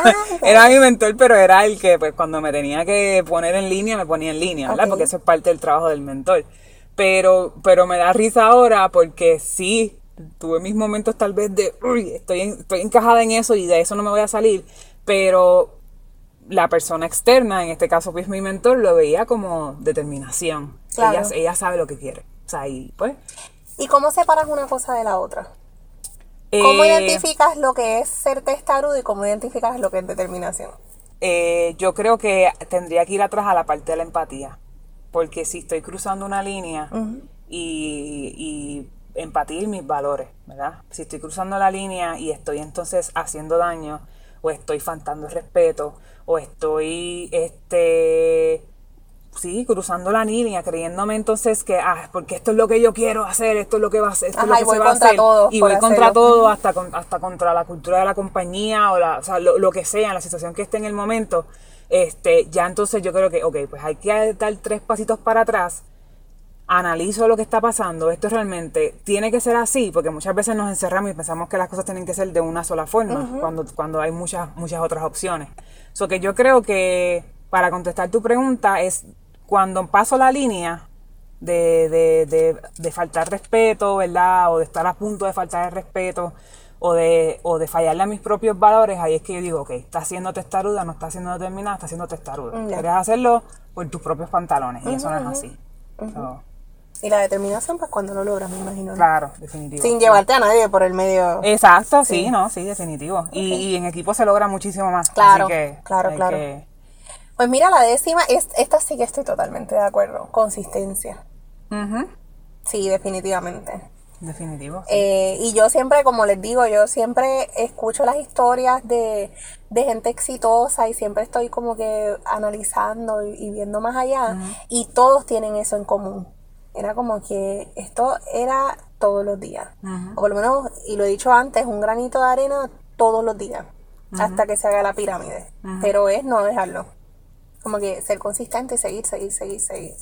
era mi mentor, pero era el que pues cuando me tenía que poner en línea, me ponía en línea, ¿verdad? Porque eso es parte del trabajo del mentor. Pero, pero me da risa ahora porque sí, tuve mis momentos tal vez de, uy, estoy, en- estoy encajada en eso y de eso no me voy a salir, pero la persona externa, en este caso pues mi mentor, lo veía como determinación. Claro. Ella, ella sabe lo que quiere. O sea, y pues... ¿Y cómo separas una cosa de la otra? ¿Cómo eh, identificas lo que es ser testarudo y cómo identificas lo que es determinación? Eh, yo creo que tendría que ir atrás a la parte de la empatía. Porque si estoy cruzando una línea y, y empatía y mis valores, ¿verdad? Si estoy cruzando la línea y estoy entonces haciendo daño, o estoy faltando el respeto, o estoy, este, sí, cruzando la línea, creyéndome entonces que, ah, porque esto es lo que yo quiero hacer, esto es lo que va a hacer, esto Ajá, es lo que voy se va a contra hacer. todos y voy contra todo, hasta, con- hasta contra la cultura de la compañía, o, la, o sea, lo, lo que sea, la situación que esté en el momento, este, ya entonces yo creo que, ok, pues hay que dar tres pasitos para atrás, analizo lo que está pasando, esto realmente tiene que ser así, porque muchas veces nos encerramos y pensamos que las cosas tienen que ser de una sola forma, cuando, cuando hay muchas, muchas otras opciones. So que yo creo que para contestar tu pregunta es cuando paso la línea de, de, de, de faltar respeto, ¿verdad? O de estar a punto de faltar el respeto, o de, o de fallarle a mis propios valores, ahí es que yo digo, ok, está siendo testaruda, no está siendo determinada, está siendo testaruda. Mm. Quieres hacerlo por tus propios pantalones, y eso no es así. So, Y la determinación, pues cuando lo logras, me imagino. ¿no? claro, definitivo. Sin llevarte a nadie por el medio. Exacto, sí, no, sí, definitivo. Y, y en equipo se logra muchísimo más. Claro, así que claro, claro. que- Pues mira, la décima, es, esta sí que estoy totalmente de acuerdo. Consistencia. Sí, definitivamente. Definitivo. sí. Eh, y yo siempre, como les digo, yo siempre escucho las historias de, de gente exitosa y siempre estoy como que analizando y, y viendo más allá. Y todos tienen eso en común. Era como que esto era todos los días. O por lo menos, y lo he dicho antes, un granito de arena todos los días. Hasta que se haga la pirámide. Pero es no dejarlo. Como que ser consistente y seguir, seguir, seguir, seguir.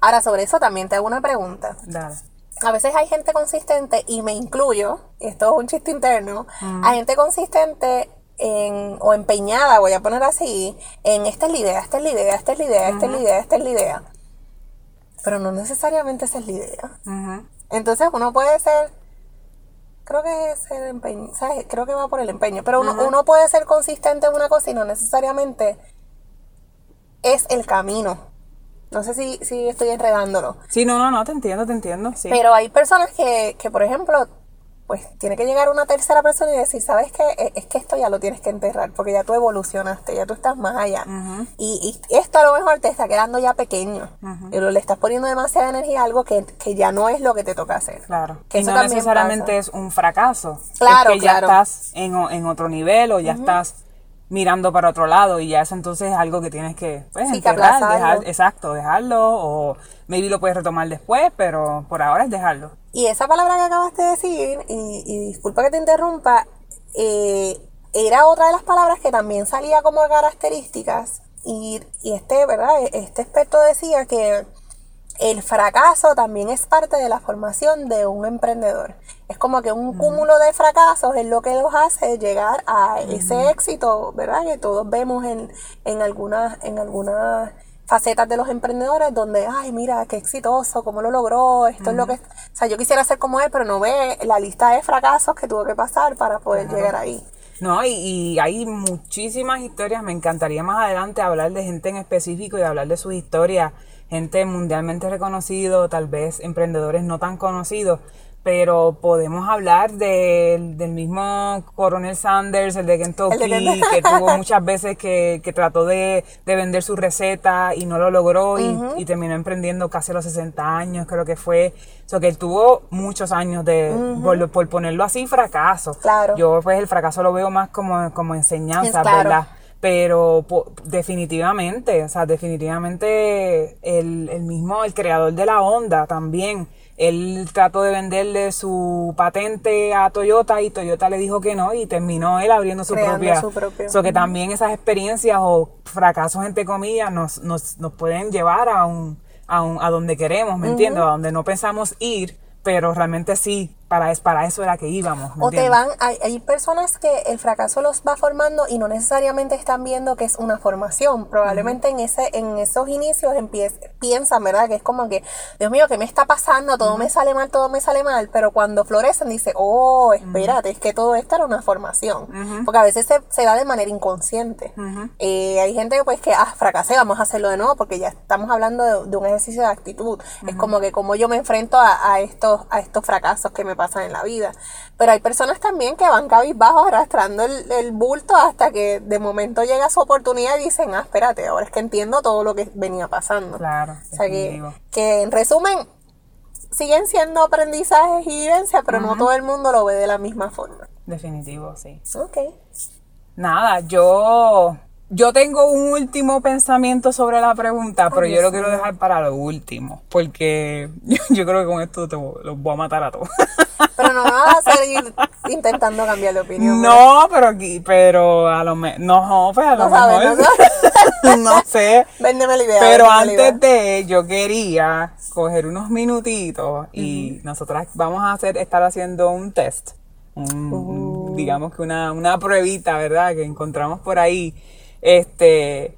Ahora, sobre eso también te hago una pregunta Dale. a veces hay gente consistente, y me incluyo, esto es un chiste interno, hay gente consistente en, o empeñada, voy a poner así, en esta es la idea, esta es la idea, esta es la idea, esta es la idea, esta es la idea. Pero no necesariamente esa es la idea. Entonces uno puede ser creo que es el empeño, ¿sabes? Creo que va por el empeño, pero uno, uno puede ser consistente en una cosa y no necesariamente es el camino. No sé si, si estoy enredándolo. Sí, no, no, no, te entiendo, te entiendo, sí. Pero hay personas que, que, por ejemplo, pues tiene que llegar una tercera persona y decir, ¿sabes qué? E, es que esto ya lo tienes que enterrar, porque ya tú evolucionaste, ya tú estás más allá. y, y, esto a lo mejor te está quedando ya pequeño. Pero le estás poniendo demasiada energía a algo que, que, ya no es lo que te toca hacer. Claro. Que y no necesariamente es un fracaso. Claro, es que ya estás en, en, otro nivel o ya estás mirando para otro lado y ya eso entonces es algo que tienes que pues, enterrar, dejar, exacto, dejarlo o maybe lo puedes retomar después, pero por ahora es dejarlo. Y esa palabra que acabas de decir, y, disculpa que te interrumpa, eh, era otra de las palabras que también salía como características y, y este, ¿verdad? Este experto decía que el fracaso también es parte de la formación de un emprendedor. Es como que un cúmulo de fracasos es lo que los hace llegar a ese éxito, ¿verdad? Que todos vemos en, en, algunas, en algunas facetas de los emprendedores donde, ay, mira, qué exitoso, cómo lo logró, esto es lo que... O sea, yo quisiera ser como él, pero no ve la lista de fracasos que tuvo que pasar para poder llegar ahí. No, y, y, hay muchísimas historias, me encantaría más adelante hablar de gente en específico y hablar de sus historias gente mundialmente reconocido, tal vez emprendedores no tan conocidos, pero podemos hablar del mismo Coronel Sanders, el de Kentucky, que tuvo muchas veces que, que trató de, de, vender su receta y no lo logró y, terminó emprendiendo casi a los 60 años, creo que fue. O sea, que él tuvo muchos años de, por, ponerlo así, fracaso. Claro. Yo pues el fracaso lo veo más como, como enseñanza, ¿verdad? Pero definitivamente, o sea, definitivamente el, el, mismo, el creador de la Honda también, él trató de venderle su patente a Toyota y Toyota le dijo que no y terminó él abriendo su propia. Su propio. que también esas experiencias o fracasos, entre comillas, nos, nos, nos pueden llevar a un, a un, a donde queremos, ¿me entiendes? A donde no pensamos ir, pero realmente sí para, para eso era que íbamos. O te van, hay, hay, personas que el fracaso los va formando y no necesariamente están viendo que es una formación. Probablemente en ese en esos inicios piensan, ¿verdad? Que es como que, Dios mío, ¿qué me está pasando? Todo me sale mal, todo me sale mal. Pero cuando florecen, dice, oh, espérate, es que todo esto era una formación. Porque a veces se, se, da de manera inconsciente. Eh, hay gente pues que, ah, fracasé, vamos a hacerlo de nuevo, porque ya estamos hablando de, un ejercicio de actitud. Es como que como yo me enfrento a, a, estos, a estos fracasos que me pasan en la vida. Pero hay personas también que van cabizbajo arrastrando el, bulto hasta que de momento llega su oportunidad y dicen, ah, espérate, ahora es que entiendo todo lo que venía pasando. Claro. O sea que, que en resumen, siguen siendo aprendizajes y vivencias, pero no todo el mundo lo ve de la misma forma. Definitivo, sí. Ok. Nada, yo yo tengo un último pensamiento sobre la pregunta, pero yo lo quiero dejar para lo último, porque yo, creo que con esto te, los voy a matar a todos. Pero no vas a seguir intentando cambiar de opinión. No, pero aquí, pero a lo mejor, no, pues a lo mejor, no, sé. Véndeme la idea. Pero antes de, yo quería coger unos minutitos y nosotras vamos a hacer, estar haciendo un test, uh. digamos que una, una pruebita, ¿verdad? Que encontramos por ahí este,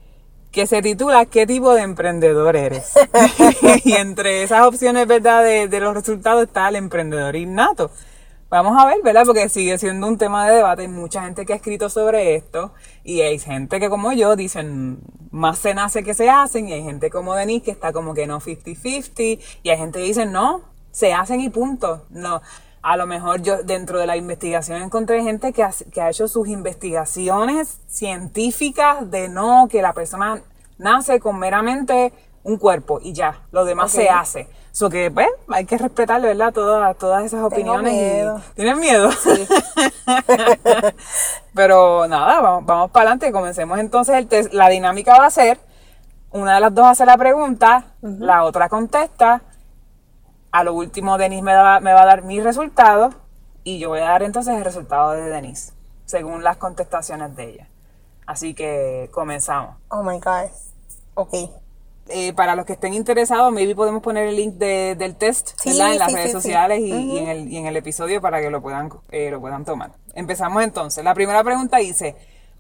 que se titula ¿Qué tipo de emprendedor eres? y entre esas opciones, ¿verdad? De, los resultados está el emprendedor innato. Vamos a ver, ¿verdad? Porque sigue siendo un tema de debate. Hay mucha gente que ha escrito sobre esto. Y hay gente que, como yo, dicen más se nace que se hacen. Y hay gente como Denise que está como que no 50-50. Y hay gente que dice no, se hacen y punto. No a lo mejor yo dentro de la investigación encontré gente que ha, que ha hecho sus investigaciones científicas de no, que la persona nace con meramente un cuerpo y ya, lo demás se hace. So que, pues, hay que respetar, ¿verdad? Todas, todas esas opiniones. Miedo. ¿Tienes miedo? Sí. Pero nada, vamos, vamos para adelante. Comencemos entonces el test. La dinámica va a ser, una de las dos hace la pregunta, la otra contesta a lo último, Denise me, va, me va a dar mi resultado y yo voy a dar entonces el resultado de Denise, según las contestaciones de ella. Así que comenzamos. Oh my God. Ok. Eh, para los que estén interesados, maybe podemos poner el link del test en las redes sociales y, en el, y, en el, episodio para que lo puedan, eh, lo puedan tomar. Empezamos entonces. La primera pregunta dice,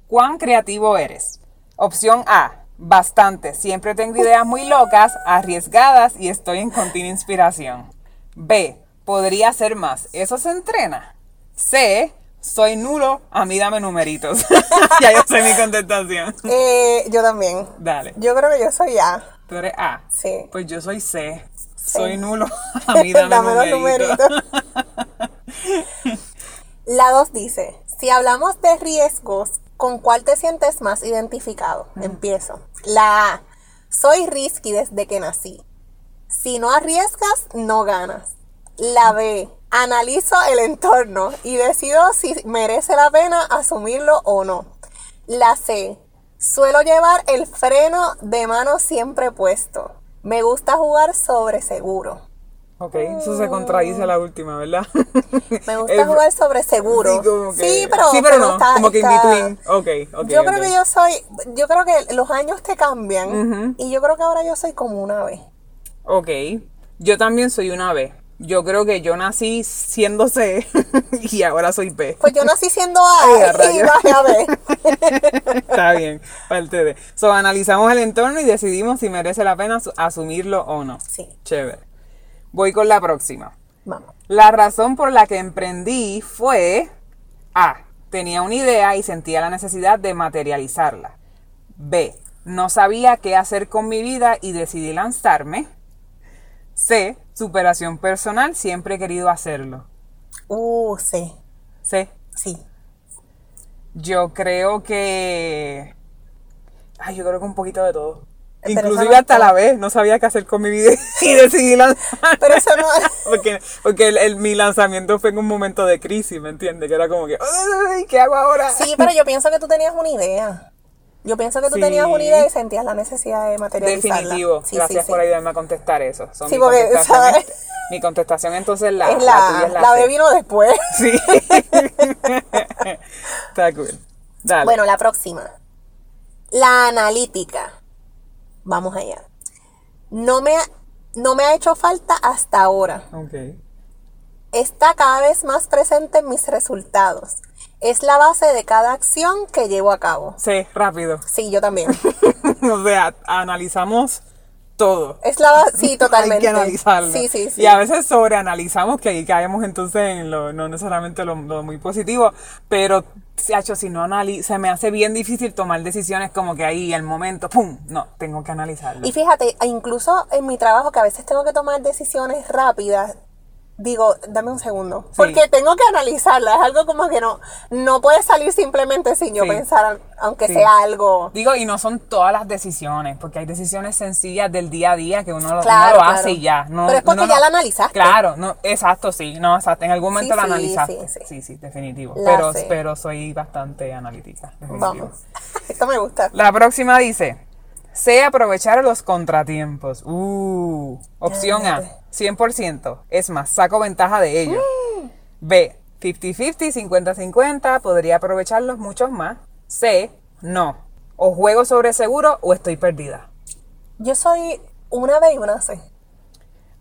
¿cuán creativo eres? Opción A, Bastante. Siempre tengo ideas muy locas, arriesgadas y estoy en continua inspiración. B. Podría ser más. ¿Eso se entrena? C, soy nulo, a mí dame numeritos. ya yo sé mi contestación. Eh, yo también. Dale. Yo creo que yo soy A. Tú eres A. Sí. Pues yo soy C. Soy nulo, a mí dame, Dame los numeritos. La 2 dice, si hablamos de riesgos, ¿con cuál te sientes más identificado? Empiezo. La A, soy risky desde que nací. Si no arriesgas, no ganas. La B, analizo el entorno y decido si merece la pena asumirlo o no. La C, suelo llevar el freno de mano siempre puesto. Me gusta jugar sobre seguro. Ok, eso se contradice a la última, ¿verdad? Me gusta jugar sobre seguro. Sí, que- Sí, pero, sí, pero no, está- como que in between. Ok, ok. Yo creo que yo soy, yo creo que los años te cambian y yo creo que ahora yo soy como una vez. Ok, yo también soy una B. Yo creo que yo nací siendo C y ahora soy B. Pues yo nací siendo Ay, a A y bajé a B. Está bien, parte de. So, analizamos el entorno y decidimos si merece la pena asu- asumirlo o no. Sí, Chévere. Voy con la próxima. vamos. La razón por la que emprendí fue A. Tenía una idea y sentía la necesidad de materializarla. B. No sabía qué hacer con mi vida y decidí lanzarme. C. Superación personal, siempre he querido hacerlo. Uh, sí, C. sí. Yo creo que. Ay, yo creo que un poquito de todo. Inclusive hasta la vez, no sabía qué hacer con mi vida y decidí lanzarme. Pero eso no Porque, porque el, el- mi lanzamiento fue en un momento de crisis, ¿me entiendes? Que era como que, "Ay, ¿qué hago ahora? Sí, pero yo pienso que tú tenías una idea. Yo pienso que tú Sí. tenías una idea y sentías la necesidad de materializarla. Definitivo. Sí, Gracias sí. por ayudarme a contestar eso. So, Sí, mi, porque, mi contestación entonces la, Es la la, la, la. B vino después. Sí. Está cool. Dale. Bueno, la próxima. La analítica. Vamos allá. No me, ha- no me ha hecho falta hasta ahora. Ok. Está cada vez más presente en mis resultados. Es la base de cada acción que llevo a cabo. Sí, rápido. Sí, yo también. o sea, analizamos todo. Es la base, sí, totalmente. Hay que analizarlo. Sí, sí, sí. Y a veces sobreanalizamos que ahí caemos entonces en lo, no necesariamente lo, lo muy positivo, pero hecho, si no se me hace bien difícil tomar decisiones como que ahí, el momento, ¡pum! No, tengo que analizarlo. Y fíjate, incluso en mi trabajo, que a veces tengo que tomar decisiones rápidas, digo, dame un segundo. Sí. Porque tengo que analizarla. Es algo como que no, no puede salir simplemente sin yo Sí. pensar, aunque Sí. sea algo. Digo, y no son todas las decisiones, porque hay decisiones sencillas del día a día que uno, lo- Claro, uno lo claro. hace y ya. No, Pero es porque ya no- la analizaste. Claro, no, exacto, sí, no, exacto. En algún momento la analizaste. sí, sí. Sí, sí, definitivo. La Pero, sé. pero soy bastante analítica. Definitivo. Vamos. Esto me gusta. La próxima dice, sé aprovechar los contratiempos. Uh, opción A, 100%. Es más, saco ventaja de ello. B, 50-50, 50-50, podría aprovecharlos muchos más. C, no. O juego sobre seguro o estoy perdida. Yo soy una B y una C.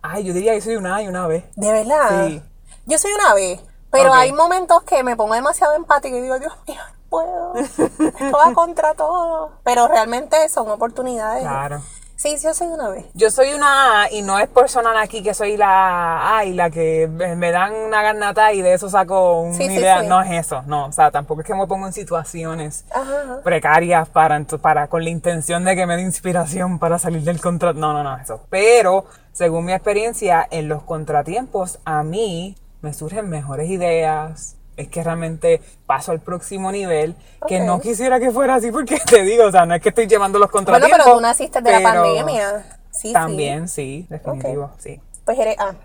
Ay, yo diría que soy una A y una B. De verdad. Sí. Yo soy una B. Pero hay momentos que me pongo demasiado empática y digo, Dios mío, no puedo. Esto va contra todo. Pero realmente son oportunidades. Claro. Sí, yo soy una B. Yo soy una A y no es por sonar aquí que soy la A y la que me dan una garnata y de eso saco una Sí, idea. sí. No es eso, no. O sea, tampoco es que me pongo en situaciones Ajá, ajá. precarias para con la intención de que me dé inspiración para salir del contrato. No, no, no, eso. Pero, según mi experiencia, en los contratiempos, a mí me surgen mejores ideas. Es que realmente paso al próximo nivel, que no quisiera que fuera así porque te digo, o sea, no es que estoy llevando los Bueno, contratiempos. pero tú naciste de la pandemia. Sí, También, sí, definitivo, sí. Pues eres A.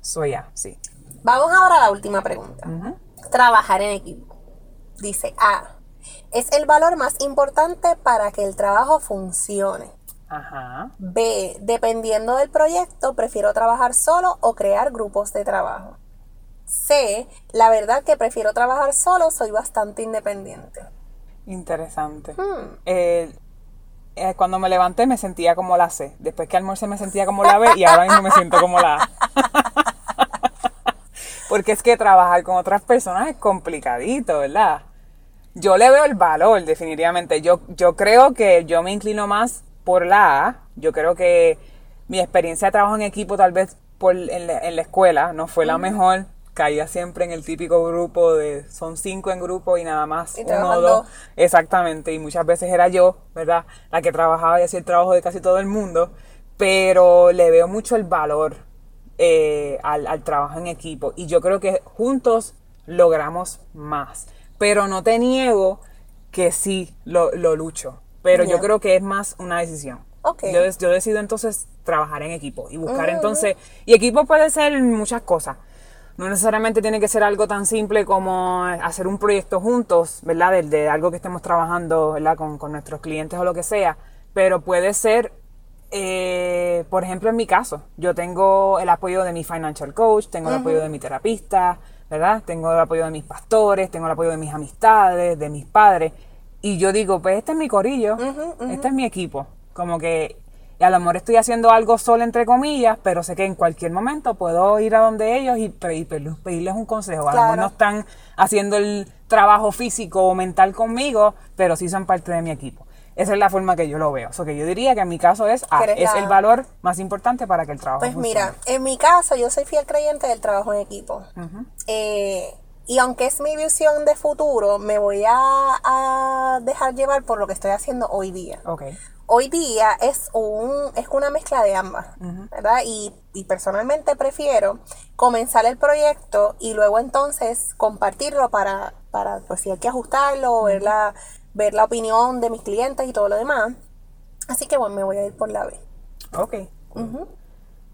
Soy A, sí. Vamos ahora a la última pregunta. Trabajar en equipo. Dice A. Es el valor más importante para que el trabajo funcione. Ajá. B. Dependiendo del proyecto, prefiero trabajar solo o crear grupos de trabajo. C. La verdad que prefiero trabajar solo, soy bastante independiente. Interesante. Hmm. Eh, eh, cuando me levanté me sentía como la C. Después que almorcé me sentía como la B y ahora mismo me siento como la A. Porque es que trabajar con otras personas es complicadito, ¿verdad? Yo le veo el valor, definitivamente. Yo, yo creo que yo me inclino más por la A. Yo creo que mi experiencia de trabajo en equipo, tal vez por, en, la, en la escuela, no fue la mejor caía siempre en el típico grupo de son cinco en grupo y nada más Y uno o dos. Exactamente, y muchas veces era yo, ¿verdad? La que trabajaba y hacía el trabajo de casi todo el mundo, pero le veo mucho el valor eh, al, al trabajo en equipo y yo creo que juntos logramos más. Pero no te niego que sí lo, lo lucho, pero yo creo que es más una decisión. Ok. Yo, yo decido entonces trabajar en equipo y buscar entonces, y equipo puede ser muchas cosas. No necesariamente tiene que ser algo tan simple como hacer un proyecto juntos, ¿verdad? De, de algo que estemos trabajando, ¿verdad? Con, con nuestros clientes o lo que sea. Pero puede ser, eh, por ejemplo, en mi caso, yo tengo el apoyo de mi financial coach, tengo el apoyo de mi terapista, ¿verdad? Tengo el apoyo de mis pastores, tengo el apoyo de mis amistades, de mis padres. Y yo digo, pues este es mi corillo, este es mi equipo. Como que y a lo mejor estoy haciendo algo solo, entre comillas, pero sé que en cualquier momento puedo ir a donde ellos y pe- y pe- pedirles un consejo. A lo mejor no están haciendo el trabajo físico o mental conmigo, pero sí son parte de mi equipo. Esa es la forma que yo lo veo. O sea, que yo diría que en mi caso es, ah, es la- el valor más importante para que el trabajo Pues funcione. mira, en mi caso yo soy fiel creyente del trabajo en equipo. Eh, y aunque es mi visión de futuro, me voy a, a dejar llevar por lo que estoy haciendo hoy día. Ok. Hoy día es, un, es una mezcla de ambas, ¿verdad? Y, y personalmente prefiero comenzar el proyecto y luego entonces compartirlo para, para pues si hay que ajustarlo, ver, la, ver la opinión de mis clientes y todo lo demás. Así que bueno, me voy a ir por la B. Ok.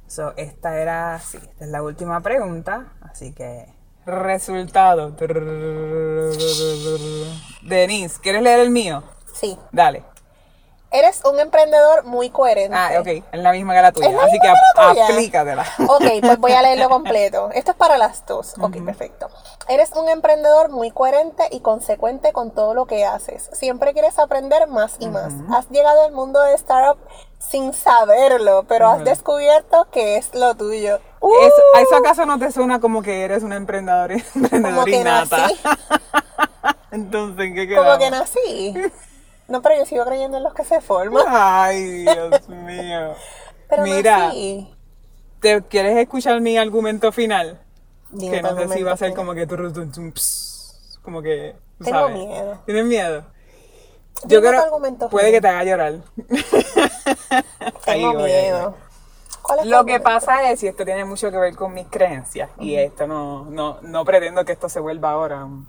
So, esta era, sí, esta es la última pregunta, así que resultado. Denise, ¿quieres leer el mío? Sí. Dale. Eres un emprendedor muy coherente. Ah, ok, es la misma que la tuya, ¿Es la así que que aplícatela. Ok, pues voy a leerlo completo. Esto es para las dos. Ok, perfecto. Eres un emprendedor muy coherente y consecuente con todo lo que haces. Siempre quieres aprender más y más. Has llegado al mundo de startup sin saberlo, pero has descubierto que es lo tuyo. Uh, ¿Eso, ¿a ¿Eso acaso no te suena como que eres como emprendedora que innata? nací. Entonces, ¿en qué quedamos? Como que nací. No, pero yo sigo creyendo en los que se forman. Ay, Dios mío. Pero Mira. ¿te quieres escuchar mi argumento final? Dime que no sé si va a ser final. como que ps, como que tú Tengo sabes. miedo. ¿Tienes miedo? Dime tu argumento puede final. que te haga llorar. Tengo ahí miedo. ¿Cuál es tu Lo que pasa es, y esto tiene mucho que ver con mis creencias, y esto no, no, no pretendo que esto se vuelva ahora um,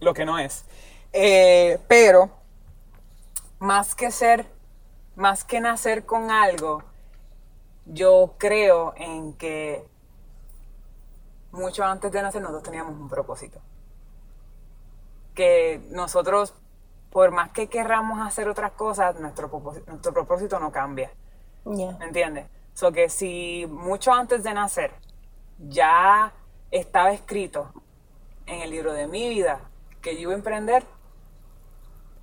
lo que no es. Eh, pero, más que ser, más que nacer con algo, yo creo en que mucho antes de nacer nosotros teníamos un propósito. Que nosotros, por más que querramos hacer otras cosas, nuestro propósito, nuestro propósito no cambia. Ya. ¿Me entiendes? So que si mucho antes de nacer ya estaba escrito en el libro de mi vida que yo iba a emprender,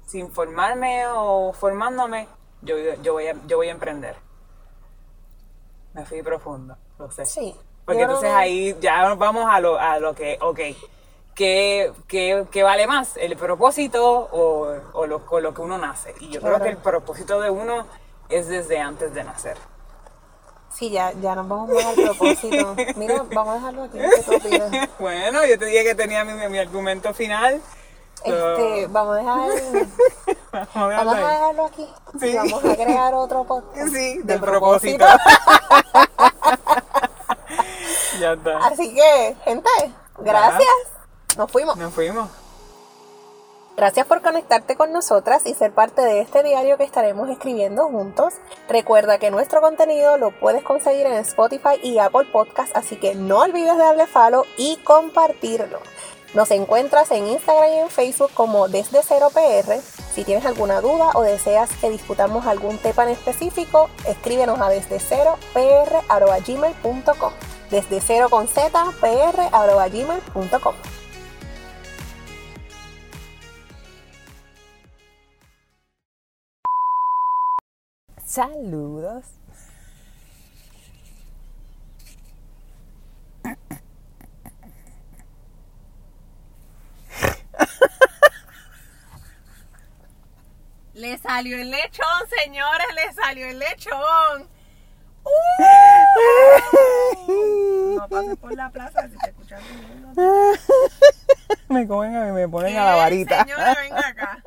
sin formarme o formándome, yo, yo, voy, a, yo voy a emprender. Me fui profundo, lo sé. Sí. Porque entonces que- ahí ya vamos a lo, a lo que, ok, ¿qué, qué, qué vale más? ¿El propósito o, o lo, con lo que uno nace? Y yo Claro. creo que el propósito de uno es desde antes de nacer. Sí, ya, ya nos vamos más al propósito. Mira, vamos a dejarlo aquí. Bueno, yo te dije que tenía mi, mi argumento final. Este, vamos a dejar, Vamos a dejarlo vamos a ahí. dejarlo aquí. Sí. Y vamos a crear otro podcast. Sí, de del propósito. ya está. Así que, gente, gracias. Nos fuimos. Nos fuimos. Gracias por conectarte con nosotras y ser parte de este diario que estaremos escribiendo juntos. Recuerda que nuestro contenido lo puedes conseguir en Spotify y Apple Podcast, así que no olvides darle follow y compartirlo. Nos encuentras en Instagram y en Facebook como Desde Cero PR. Si tienes alguna duda o deseas que discutamos algún tema en específico, escríbenos a desde cero pr@gmail.com. Desde cero con z pr@gmail.com. Saludos. Le salió el lechón, señores, le salió el lechón. No pasa Por la plaza, si te escuchas me comen a mí, me ponen a la varita. Señora,